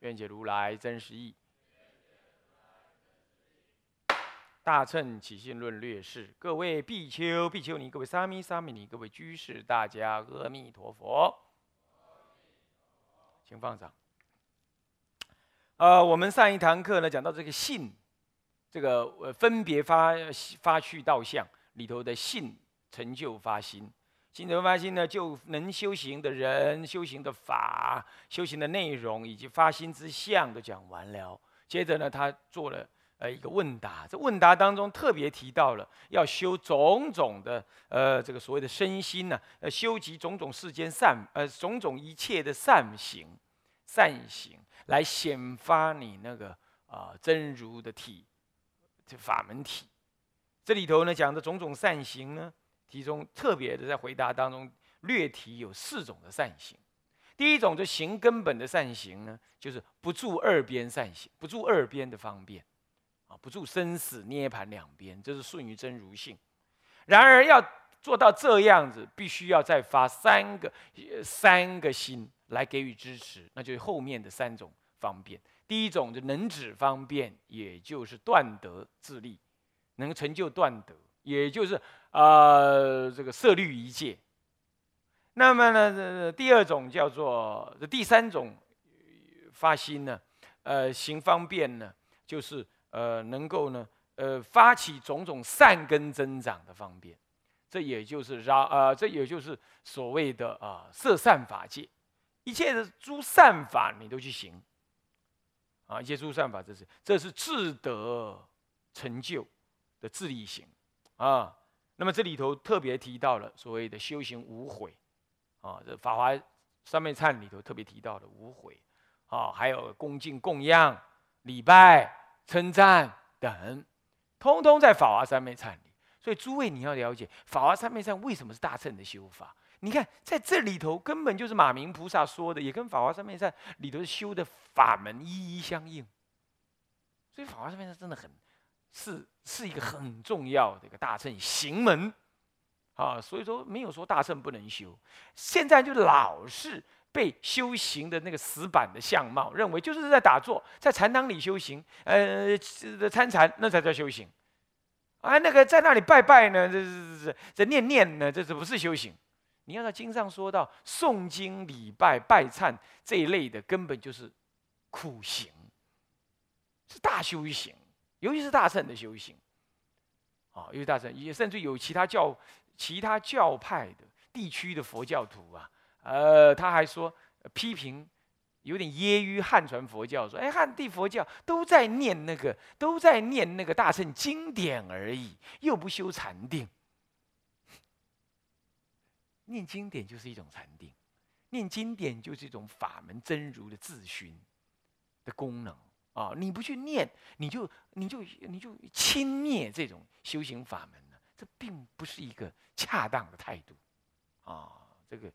愿解如来真实义。大乘起信论略释。各位比丘、比丘尼，各位沙弥、沙弥尼，各位居士，大家阿弥陀佛。请放掌。呃，我们上一堂课呢，讲到这个信，这个分别发发去道相里头的信成就发心。心得发心呢，就能修行的人、修行的法、修行的内容以及发心之相都讲完了。接着呢，他做了呃一个问答，这问答当中特别提到了要修种种的呃这个所谓的身心呢，呃修集种种世间善呃种种一切的善行、善行来显发你那个啊真如的体，这法门体。这里头呢讲的种种善行呢。其中特别的在回答当中略提有四种的善行，第一种就行根本的善行呢，就是不住二边善行，不住二边的方便，啊，不住生死涅盘两边，这是顺于真如性。然而要做到这样子，必须要再发三个三个心来给予支持，那就是后面的三种方便。第一种就能止方便，也就是断德自利，能成就断德。也就是呃，这个色律一界。那么呢，第二种叫做第三种发心呢，呃，行方便呢，就是呃，能够呢，呃，发起种种善根增长的方便。这也就是让呃，这也就是所谓的啊，色善法界，一切的诸善法你都去行啊，一切诸善法，这是这是智德成就的自力行。啊，那么这里头特别提到了所谓的修行无悔，啊，这《法华三昧忏》里头特别提到的无悔，啊，还有恭敬供养、礼拜、称赞等，通通在《法华三昧忏》里。所以诸位你要了解，《法华三昧忏》为什么是大乘的修法？你看在这里头根本就是马明菩萨说的，也跟《法华三昧忏》里头修的法门一一相应。所以《法华三昧忏》真的很。是是一个很重要的一个大乘行门，啊，所以说没有说大乘不能修，现在就老是被修行的那个死板的相貌认为就是在打坐，在禅堂里修行，呃，参禅那才叫修行，啊，那个在那里拜拜呢，这这这这念念呢，这这不是修行。你要在经上说到诵经礼拜拜忏这一类的，根本就是苦行，是大修行。尤其是大乘的修行，啊，尤其大乘也甚至有其他教、其他教派的地区的佛教徒啊，呃，他还说批评，有点揶揄汉传佛教，说，哎，汉地佛教都在念那个，都在念那个大乘经典而已，又不修禅定。念经典就是一种禅定，念经典就是一种法门真如的自寻的功能。啊！你不去念，你就你就你就轻蔑这种修行法门呢？这并不是一个恰当的态度啊！这个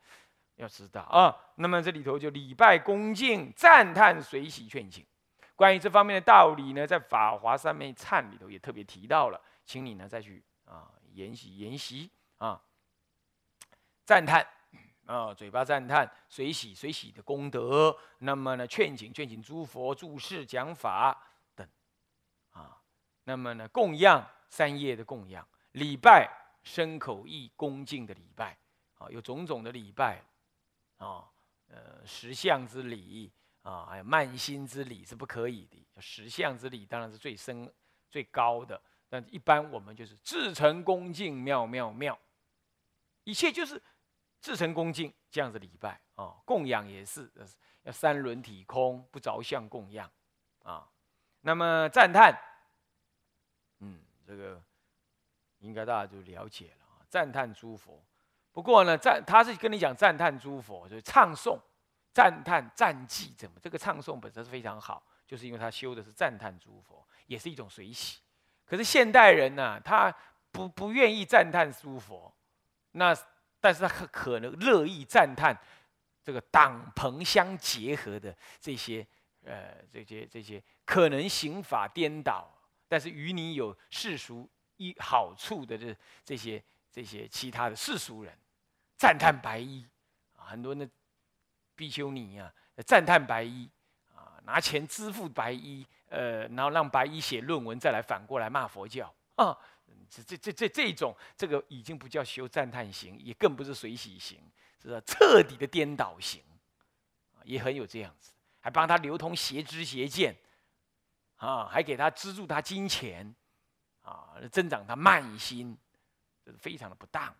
要知道啊。那么这里头就礼拜恭敬、赞叹、随喜劝请，关于这方面的道理呢，在《法华三昧忏》里头也特别提到了，请你呢再去啊研习研习啊，赞叹。啊，嘴巴赞叹，随喜随喜的功德，那么呢，劝请劝请诸佛注释讲法等，啊，那么呢，供养三业的供养，礼拜身口意恭敬的礼拜，啊，有种种的礼拜，啊，呃，十相之礼，啊，还有慢心之礼是不可以的，十相之礼当然是最深最高的，但一般我们就是至诚恭敬，妙妙妙，一切就是。至诚恭敬这样子礼拜啊，供养也是要三轮体空，不着相供养啊。那么赞叹，嗯，这个应该大家就了解了啊。赞叹诸佛，不过呢，赞他是跟你讲赞叹诸佛，就是唱诵，赞叹赞记，怎么这个唱诵本身是非常好，就是因为他修的是赞叹诸佛，也是一种随喜。可是现代人呢，他不不愿意赞叹诸佛，那但是他可可能乐意赞叹这个党朋相结合的这些呃这些这些可能刑法颠倒，但是与你有世俗一好处的这这些这些其他的世俗人，赞叹白衣啊，很多人比丘尼啊，赞叹白衣啊，拿钱支付白衣，呃，然后让白衣写论文，再来反过来骂佛教啊，这这这这这种，这个已经不叫修赞叹行，也更不是随喜行，是彻底的颠倒行，也很有这样子，还帮他流通邪知邪见，啊，还给他资助他金钱，啊，增长他慢心，这是非常的不当，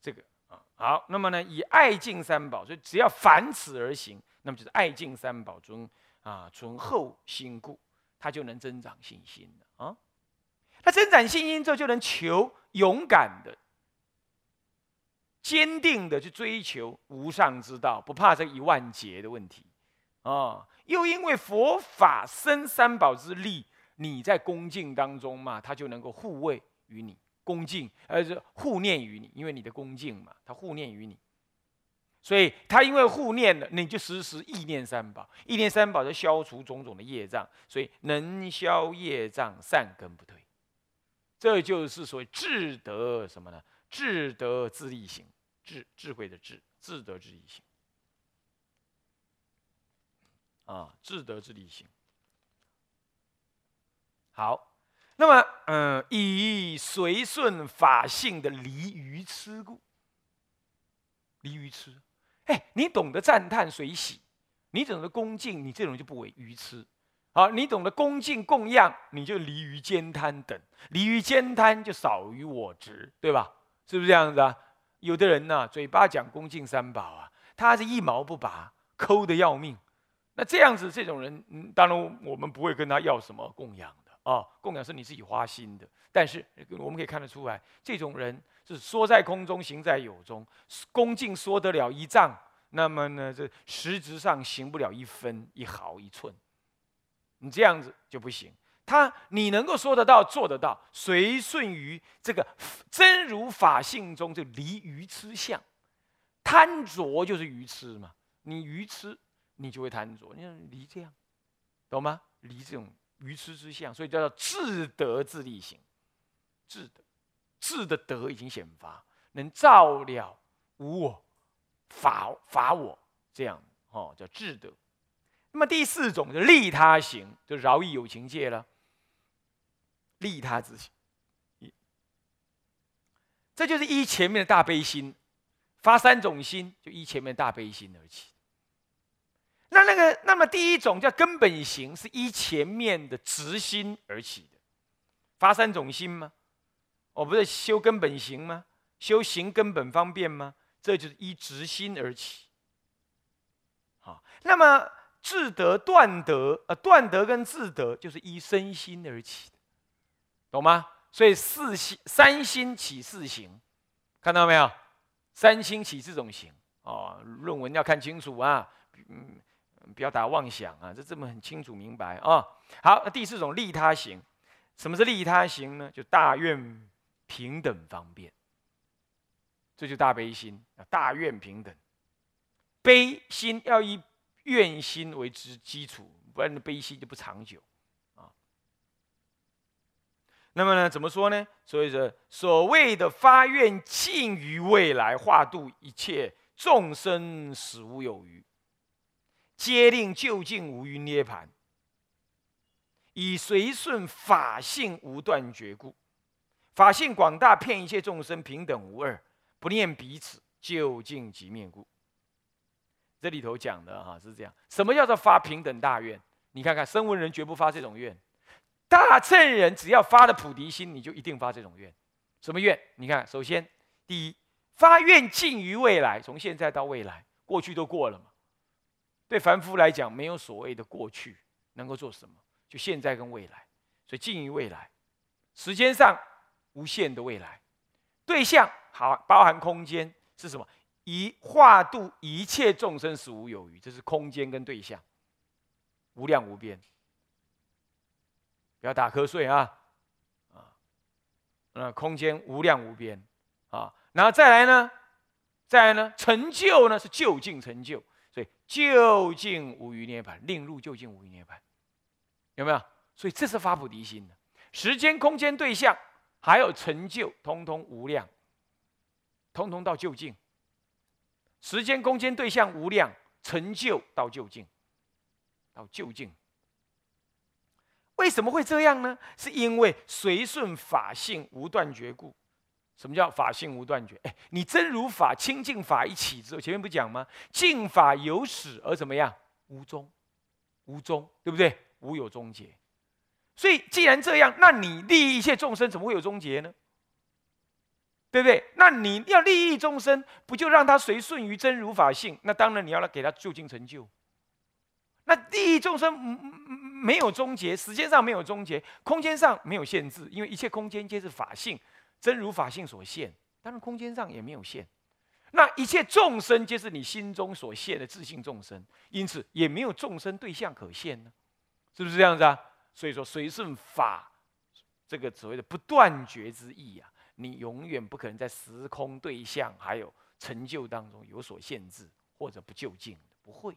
这个啊。好，那么呢，以爱敬三宝，所以只要凡此而行，那么就是爱敬三宝中啊，存厚心故，他就能增长信心了啊。他增长信心之后，就能求勇敢的、坚定的去追求无上之道，不怕这一万劫的问题啊。又因为佛法生三宝之力，你在恭敬当中嘛，他就能够护卫于你。恭敬，而是护念于你，因为你的恭敬嘛，他护念于你，所以他因为护念了，你就时时意念三宝，意念三宝就消除种种的业障，所以能消业障，善根不退，这就是所谓智德什么呢？智德自利行，智智慧的智，智德自利行，啊，智德自利行，好。那么，嗯，以随顺法性的离愚痴故，离愚痴，哎，你懂得赞叹随喜，你懂得恭敬，你这种就不为愚痴。好，你懂得恭敬供养，你就离于兼贪等，离于兼贪就少于我执，对吧？是不是这样子啊？有的人呢，嘴巴讲恭敬三宝啊，他是一毛不拔，抠的要命。那这样子，这种人，嗯，当然我们不会跟他要什么供养的。啊，供养是你自己花心的，但是我们可以看得出来，这种人是说在空中，行在有中，恭敬说得了一丈，那么呢，这实质上行不了一分一毫一寸，你这样子就不行。他你能够说得到做得到，随顺于这个真如法性中就离愚痴相，贪着就是愚痴嘛，你愚痴你就会贪着，你离这样，懂吗？离这种。愚痴之相，所以叫做智德自力行。智德，智的德已经显发，能照了无我，法法我，这样哦叫智德。那么第四种就利他行，就饶益有情界了。利他之行，这就是依前面的大悲心，发三种心，就依前面大悲心而起。那那个，那么第一种叫根本行，是依前面的直心而起的，发三种心吗？我不是修根本行吗？修行根本方便吗？这就是依直心而起。好，那么智德断德，呃，断德跟智德就是依身心而起的，懂吗？所以四心三心起四行，看到没有？三心起这种行哦，论文要看清楚啊，嗯。不要打妄想啊！这这么很清楚明白啊。好，那第四种利他行，什么是利他行呢？就大愿平等方便，这就大悲心啊。大愿平等，悲心要以愿心为之基础，不然悲心就不长久啊。那么呢，怎么说呢？所以说，所谓的发愿尽于未来，化度一切众生，死无有余。皆令究竟无余涅盘，以随顺法性无断绝故，法性广大，骗一切众生平等无二，不念彼此，究竟即灭故。这里头讲的哈是这样，什么叫做发平等大愿？你看看声闻人绝不发这种愿，大乘人只要发了菩提心，你就一定发这种愿。什么愿？你看，首先第一，发愿尽于未来，从现在到未来，过去都过了嘛。对凡夫来讲，没有所谓的过去能够做什么，就现在跟未来，所以近于未来，时间上无限的未来，对象好包含空间是什么？一化度一切众生死无有余，这是空间跟对象，无量无边。不要打瞌睡啊！啊，那空间无量无边啊，然后再来呢，再来呢，成就呢是就近成就，所以就近无余涅槃，令入就近无余涅槃，有没有？所以这是发菩提心的，时间、空间、对象，还有成就，通通无量，通通到就近。时间、空间、对象无量，成就到究竟，到究竟。为什么会这样呢？是因为随顺法性无断绝故。什么叫法性无断绝？哎，你真如法清净法一起之后，前面不讲吗？净法有始而怎么样？无终，无终，对不对？无有终结。所以既然这样，那你利益一切众生，怎么会有终结呢？对不对？那你要利益众生，不就让他随顺于真如法性？那当然你要来给他就近成就。那利益众生没有终结，时间上没有终结，空间上没有限制，因为一切空间皆是法性，真如法性所限，当然空间上也没有限。那一切众生皆是你心中所现的自性众生，因此也没有众生对象可现呢，是不是这样子啊？所以说随顺法这个所谓的不断绝之意啊，你永远不可能在时空对象还有成就当中有所限制或者不就近，不会。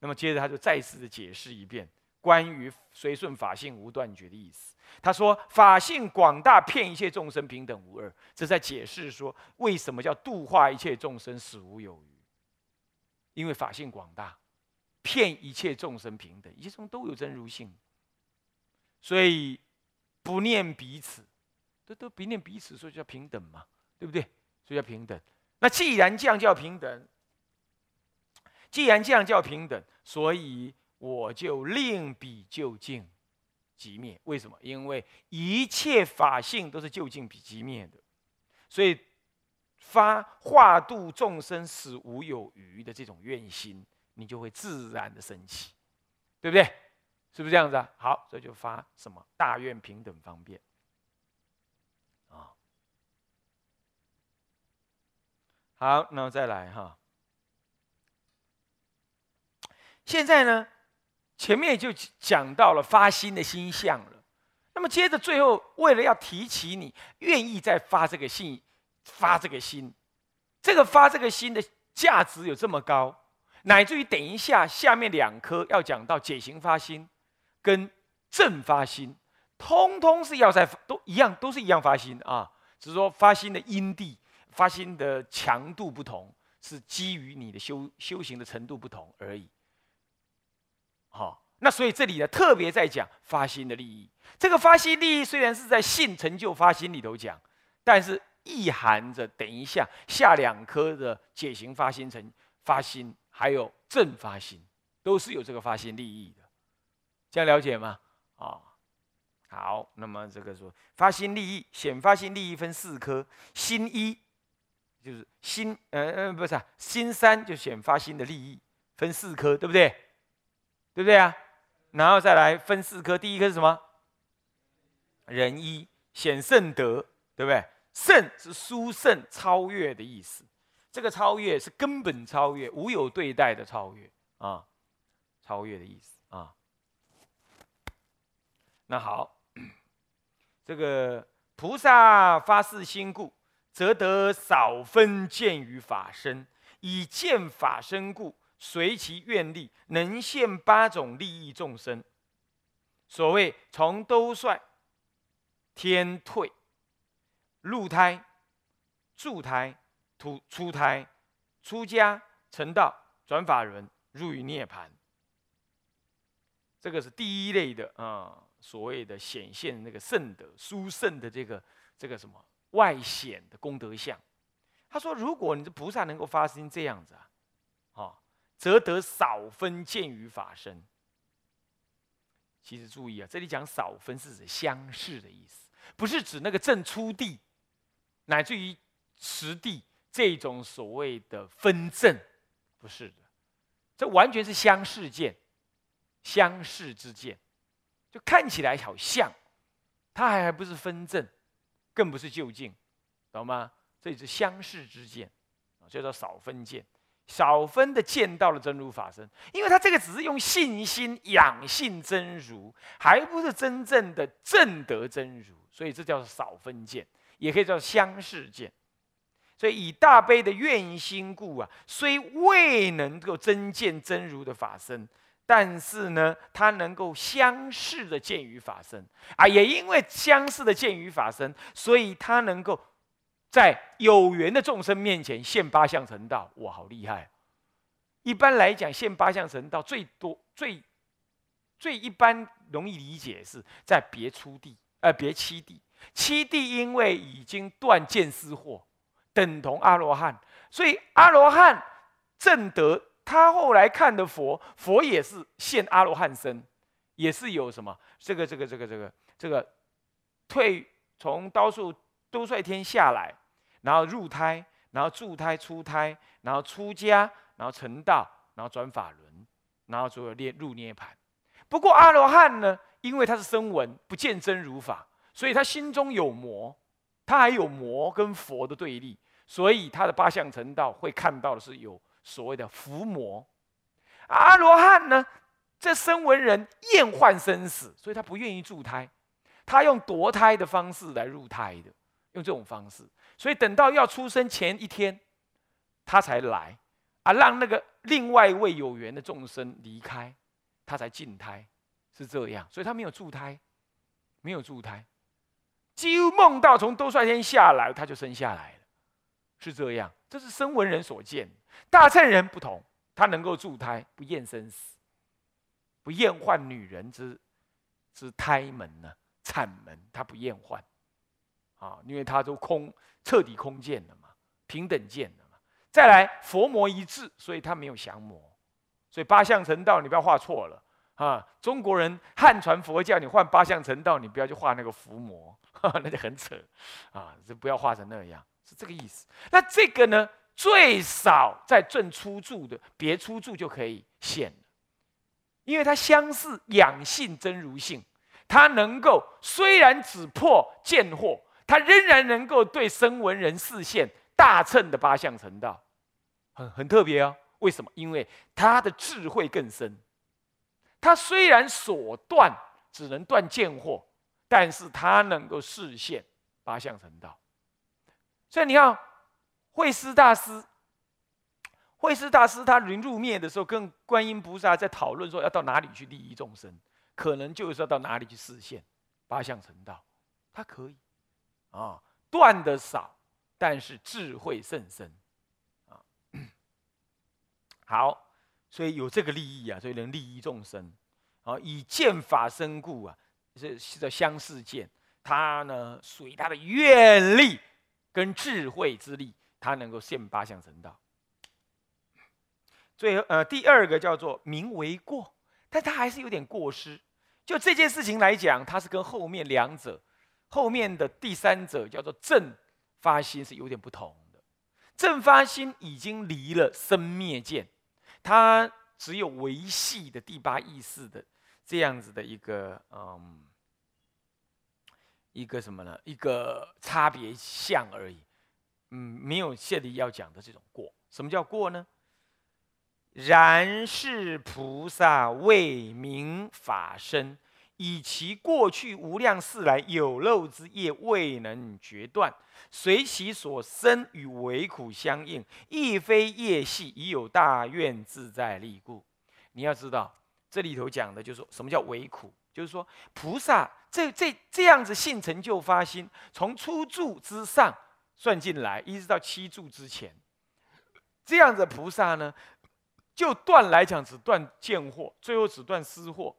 那么接着他就再次的解释一遍关于随顺法性无断绝的意思。他说：“法性广大，骗一切众生平等无二。”这在解释说为什么叫度化一切众生死无有余。因为法性广大，骗一切众生平等，一切众生都有真如性，所以不念彼此，都都不念彼此，所以叫平等嘛，对不对？所以叫平等。那既然这样叫平等。既然这样叫平等，所以我就另比就近即灭。为什么？因为一切法性都是就近比即灭的，所以发化度众生死无有余的这种愿心，你就会自然的升起，对不对？是不是这样子啊？好，这就发什么大愿平等方便好，那么再来哈。现在呢，前面就讲到了发心的心相了。那么接着最后，为了要提起你愿意再发这个心，发这个心，这个发这个心的价值有这么高，乃至于等一下下面两颗要讲到解行发心跟正发心，通通是要在都一样，都是一样发心啊，只是说发心的因地、发心的强度不同，是基于你的修修行的程度不同而已。好，那所以这里呢，特别在讲发心的利益。这个发心利益虽然是在性成就发心里头讲，但是意含着等一下下两颗的解行发心成发心，还有正发心，都是有这个发心利益的。这样了解吗？啊，好，那么这个说发心利益，显发心利益分四颗，心一就是心，呃呃，不是啊，心三就显发心的利益分四颗，对不对？对不对啊？然后再来分四颗，第一颗是什么？仁一显圣德，对不对？圣是殊胜超越的意思，这个超越是根本超越，无有对待的超越啊，超越的意思啊。那好，这个菩萨发誓心故，则得少分见于法身，以见法身故。随其愿力，能现八种利益众生。所谓从兜率、天退、入胎、住胎、出出胎、出家、成道、转法轮、入于涅盘。这个是第一类的啊，所谓的显现那个圣德、殊胜的这个这个什么外显的功德相。他说，如果你的菩萨能够发生这样子啊。则得少分见于法身。其实注意啊，这里讲少分是指相似的意思，不是指那个正出地，乃至于实地这种所谓的分正，不是的，这完全是相似见，相似之见，就看起来好像，它还还不是分正，更不是就近，懂吗？这是相似之见啊，叫少分见。少分的见到了真如法身，因为他这个只是用信心养性真如，还不是真正的正得真如，所以这叫少分见，也可以叫相似见。所以以大悲的愿心故啊，虽未能够真见真如的法身，但是呢，他能够相似的见于法身啊，也因为相似的见于法身，所以他能够。在有缘的众生面前现八相成道，哇，好厉害！一般来讲，现八相成道最多、最最一般容易理解是在别出地，呃，别七地。七地因为已经断见思惑，等同阿罗汉，所以阿罗汉正得他后来看的佛，佛也是现阿罗汉身，也是有什么这个、这个、这个、这个、这个退从刀术都率天下来。然后入胎，然后住胎、出胎，然后出家，然后成道，然后转法轮，然后最后涅入涅槃。不过阿罗汉呢，因为他是声闻，不见真如法，所以他心中有魔，他还有魔跟佛的对立，所以他的八相成道会看到的是有所谓的伏魔。阿罗汉呢，这声闻人厌患生死，所以他不愿意住胎，他用夺胎的方式来入胎的，用这种方式。所以等到要出生前一天，他才来啊，让那个另外一位有缘的众生离开，他才进胎，是这样。所以他没有助胎，没有助胎，几乎梦到从兜率天下来，他就生下来了，是这样。这是声闻人所见，大乘人不同，他能够助胎，不厌生死，不厌患女人之之胎门呢，产门，他不厌患啊，因为他都空。彻底空见了嘛，平等见了嘛。再来佛魔一致，所以他没有降魔。所以八相成道，你不要画错了啊！中国人汉传佛教，你换八相成道，你不要去画那个伏魔，那就很扯啊！就不要画成那样，是这个意思。那这个呢，最少在正出住的别出住就可以现，因为它相似养性真如性，它能够虽然只破见惑。他仍然能够对声闻人视线大乘的八相成道，很很特别哦。为什么？因为他的智慧更深。他虽然所断只能断见惑，但是他能够视线八相成道。所以你看，慧思大师，慧思大师他临入灭的时候，跟观音菩萨在讨论说要到哪里去利益众生，可能就是要到哪里去视线八相成道，他可以。啊，断的少，但是智慧甚深，啊，好，所以有这个利益啊，所以能利益众生，啊，以见法身故啊，是是叫相似见，他呢属于他的愿力跟智慧之力，他能够现八相成道。最后呃，第二个叫做名为过，但他还是有点过失。就这件事情来讲，他是跟后面两者。后面的第三者叫做正发心是有点不同的，正发心已经离了生灭见，他只有维系的第八意识的这样子的一个嗯一个什么呢？一个差别相而已，嗯，没有现里要讲的这种过。什么叫过呢？然是菩萨为名法身。以其过去无量世来有漏之业未能决断，随其所生与为苦相应，亦非业系，已有大愿自在力故。你要知道，这里头讲的就是说什么叫为苦，就是说菩萨这这这样子性成就发心，从初住之上算进来，一直到七住之前，这样的菩萨呢，就断来讲只断见惑，最后只断思惑。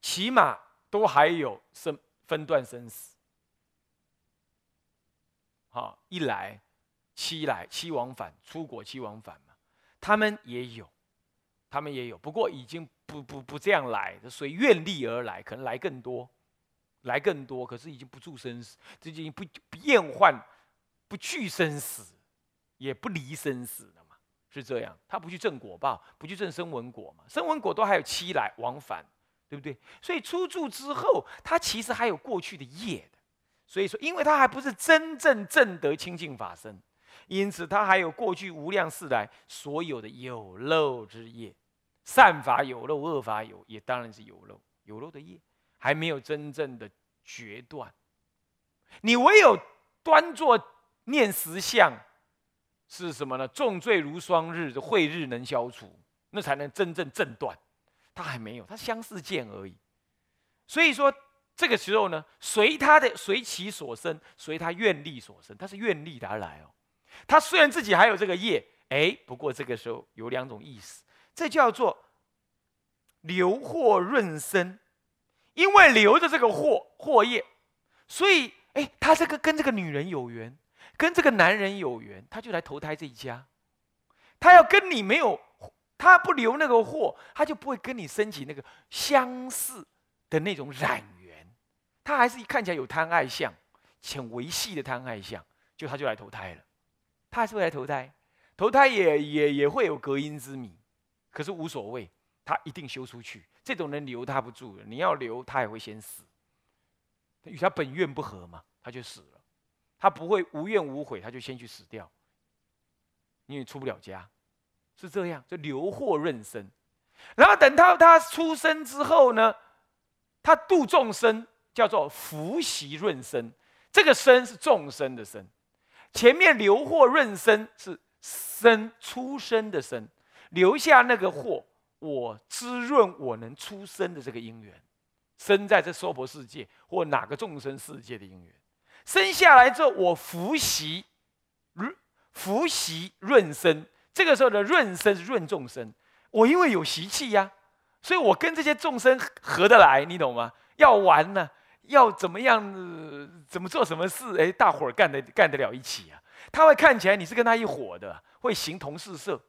起码都还有生分段生死，好一来七来七往返出国七往返嘛，他们也有，他们也有，不过已经不不不这样来，随愿力而来，可能来更多，来更多，可是已经不住生死，这已经不不厌患，不惧生死，也不离生死了嘛，是这样，他不去正果报，不去证声闻果嘛，声闻果都还有七来往返。对不对？所以出住之后，他其实还有过去的业的，所以说，因为他还不是真正正得清净法身，因此他还有过去无量世来所有的有漏之业，善法有漏，恶法有也当然是有漏，有漏的业还没有真正的决断。你唯有端坐念实相，是什么呢？重罪如霜日，慧日能消除，那才能真正正断。他还没有，他相似见而已。所以说。这个时候呢，随他的随其所生，随他愿力所生，他是愿力而来哦。他虽然自己还有这个业，哎，不过这个时候有两种意思，这叫做流祸润身，因为留着这个祸祸业，所以哎，他这个跟这个女人有缘，跟这个男人有缘，他就来投胎这一家。他要跟你没有，他不留那个祸，他就不会跟你升起那个相似的那种染缘。他还是看起来有贪爱相，很维系的贪爱相，就他就来投胎了。他还是会来投胎，投胎也也也会有隔音之谜，可是无所谓，他一定修出去。这种人留他不住，你要留他也会先死，与他本愿不合嘛，他就死了。他不会无怨无悔，他就先去死掉，因为出不了家，是这样，就留祸润身。然后等到他出生之后呢，他度众生。叫做福习润身，这个身是众生的身，前面留祸润身是生出生的生，留下那个祸，我滋润我能出生的这个因缘，生在这娑婆世界或哪个众生世界的因缘，生下来之后我福习润福习润身，这个时候的润身是润众生，我因为有习气呀，所以我跟这些众生合得来，你懂吗？要玩呢。要怎么样？怎么做什么事？哎，大伙儿干得干得了一起啊！他会看起来你是跟他一伙的，会形同四色，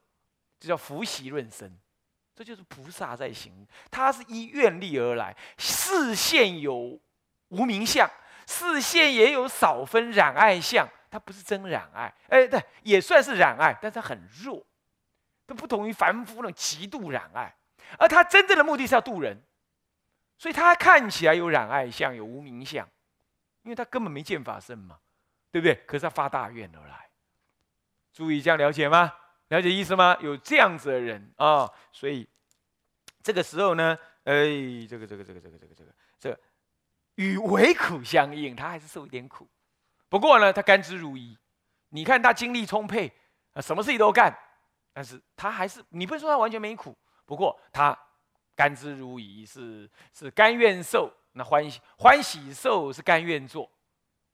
这叫福习润身。这就是菩萨在行，他是依愿力而来。视线有无名相，视线也有少分染爱相，它不是真染爱。哎，对，也算是染爱，但是它很弱，它不同于凡夫那种极度染爱。而他真正的目的是要度人。所以他看起来有染爱相，有无名相，因为他根本没见法身嘛，对不对？可是他发大愿而来，注意这样了解吗？了解意思吗？有这样子的人啊，所以这个时候呢，哎，这个这个这个这个这个这个这与为苦相应，他还是受一点苦。不过呢，他甘之如饴。你看他精力充沛啊，什么事情都干，但是他还是你不能说他完全没苦，不过他。甘之如饴是是甘愿受，那欢喜欢喜受是甘愿做，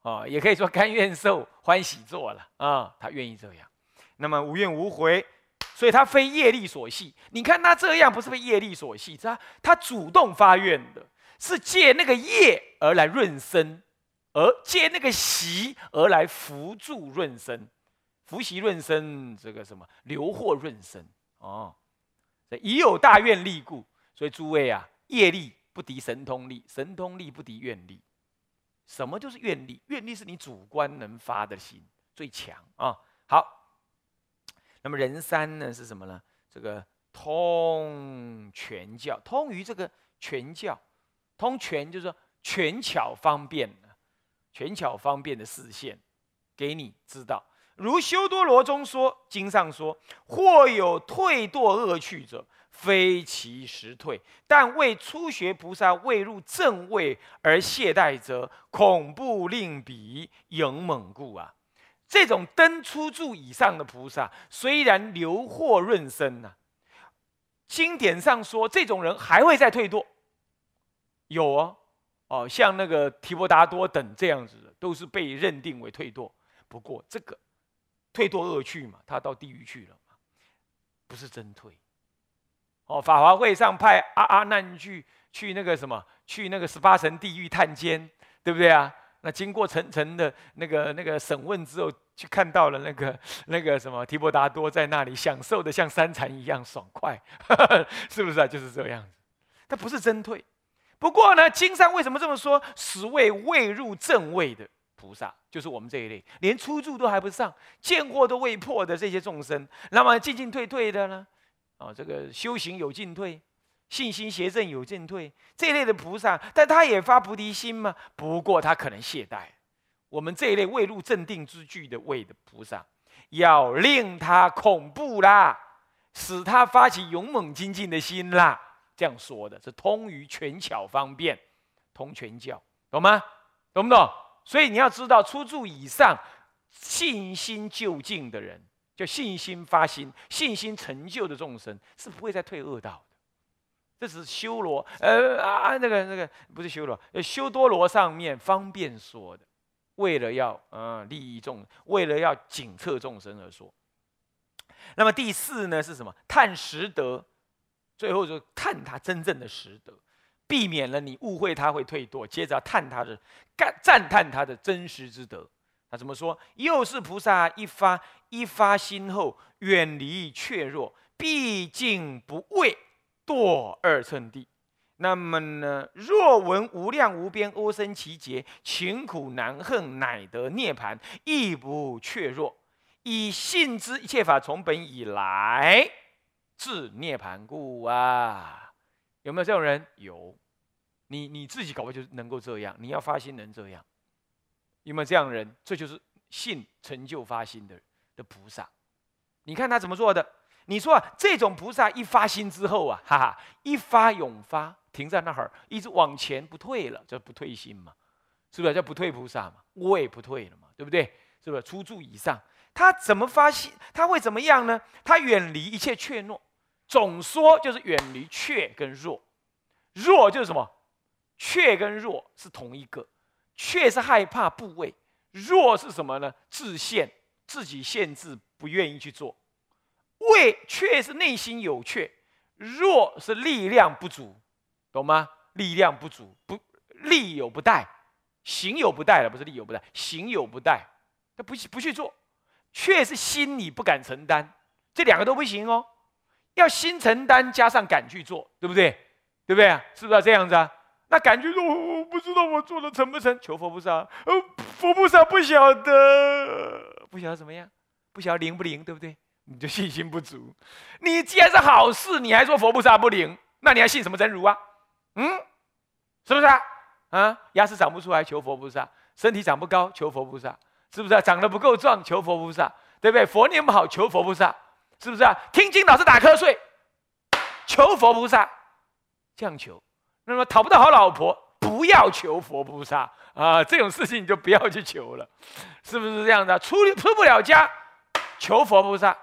啊，也可以说甘愿受欢喜做了啊，他愿意这样，那么无怨无悔，所以他非业力所系。你看他这样不是被业力所系，他他主动发愿的，是借那个业而来润身，而借那个习而来扶助润身，扶习润身，这个什么留祸润身哦，已有大愿力故。所以诸位啊，业力不敌神通力，神通力不敌愿力。什么就是愿力？愿力是你主观能发的心最强啊。好，那么人三呢是什么呢？这个通全教，通于这个全教，通全就是说全巧方便的，全巧方便的视线给你知道。如修多罗中说，经上说，或有退堕恶趣者。非其实退，但为初学菩萨未入正位而懈怠者，恐怖令彼勇猛故啊！这种登初住以上的菩萨，虽然流祸润身呐，经典上说这种人还会再退堕。有哦，哦，像那个提婆达多等这样子的，都是被认定为退堕。不过这个退堕恶趣嘛，他到地狱去了嘛，不是真退。哦，法华会上派阿阿难去去那个什么，去那个十八层地狱探监，对不对啊？那经过层层的那个那个审问之后，去看到了那个那个什么提婆达多在那里享受的像三禅一样爽快，是不是啊？就是这样子，他不是真退。不过呢，经上为什么这么说？十位未入正位的菩萨，就是我们这一类，连初住都还不上，见过都未破的这些众生，那么进进退退的呢？哦，这个修行有进退，信心邪正有进退，这一类的菩萨，但他也发菩提心嘛。不过他可能懈怠，我们这一类未入镇定之具的位的菩萨，要令他恐怖啦，使他发起勇猛精进的心啦。这样说的是通于权巧方便，通权教，懂吗？懂不懂？所以你要知道，初住以上信心就近的人，就信心发心、信心成就的众生，是不会再退恶道的。这是修罗，呃啊，那个那个不是修罗，修多罗上面方便说的，为了要呃利益众，为了要警策众生而说。那么第四呢是什么？探实德，最后就探他真正的实德，避免了你误会他会退堕。接着探他的，赞赞叹他的真实之德。他怎么说？又是菩萨一发一发心后，远离怯弱，毕竟不畏。堕二乘地，那么呢？若闻无量无边阿僧祇劫，勤苦难恨，乃得涅盘，亦不怯弱，以信之一切法从本以来，至涅盘故啊！有没有这种人？有，你你自己搞不就能够这样？你要发心能这样？有没有这样的人？这就是信成就发心的的菩萨。你看他怎么做的？你说啊，这种菩萨一发心之后啊，哈哈，一发永发，停在那儿，一直往前不退了，叫不退心嘛，是不是叫不退菩萨嘛？我也不退了嘛，对不对？是不是初住以上，他怎么发心？他会怎么样呢？他远离一切怯懦，总说就是远离怯跟弱，弱就是什么？怯跟弱是同一个，怯是害怕部位，弱是什么呢？自限，自己限制，不愿意去做。畏却是内心有却，弱是力量不足，懂吗？力量不足，不力有不逮，行有不逮了，不是力有不逮，行有不逮，他不不去做，却是心里不敢承担，这两个都不行哦，要心承担加上敢去做，对不对？对不对？是不是这样子啊？那敢去做，我不知道我做的成不成？求佛菩萨，呃，佛菩萨不晓得，不晓得怎么样，不晓得灵不灵，对不对？你就信心不足，你既然是好事，你还说佛菩萨不灵，那你还信什么真如啊？嗯，是不是啊？啊，牙齿长不出来求佛菩萨，身体长不高求佛菩萨，是不是啊？长得不够壮求佛菩萨，对不对？佛念不好求佛菩萨，是不是啊？听经老是打瞌睡，求佛菩萨，这样求。那么讨不到好老婆，不要求佛菩萨啊，这种事情你就不要去求了，是不是这样的？出出不了家，求佛菩萨。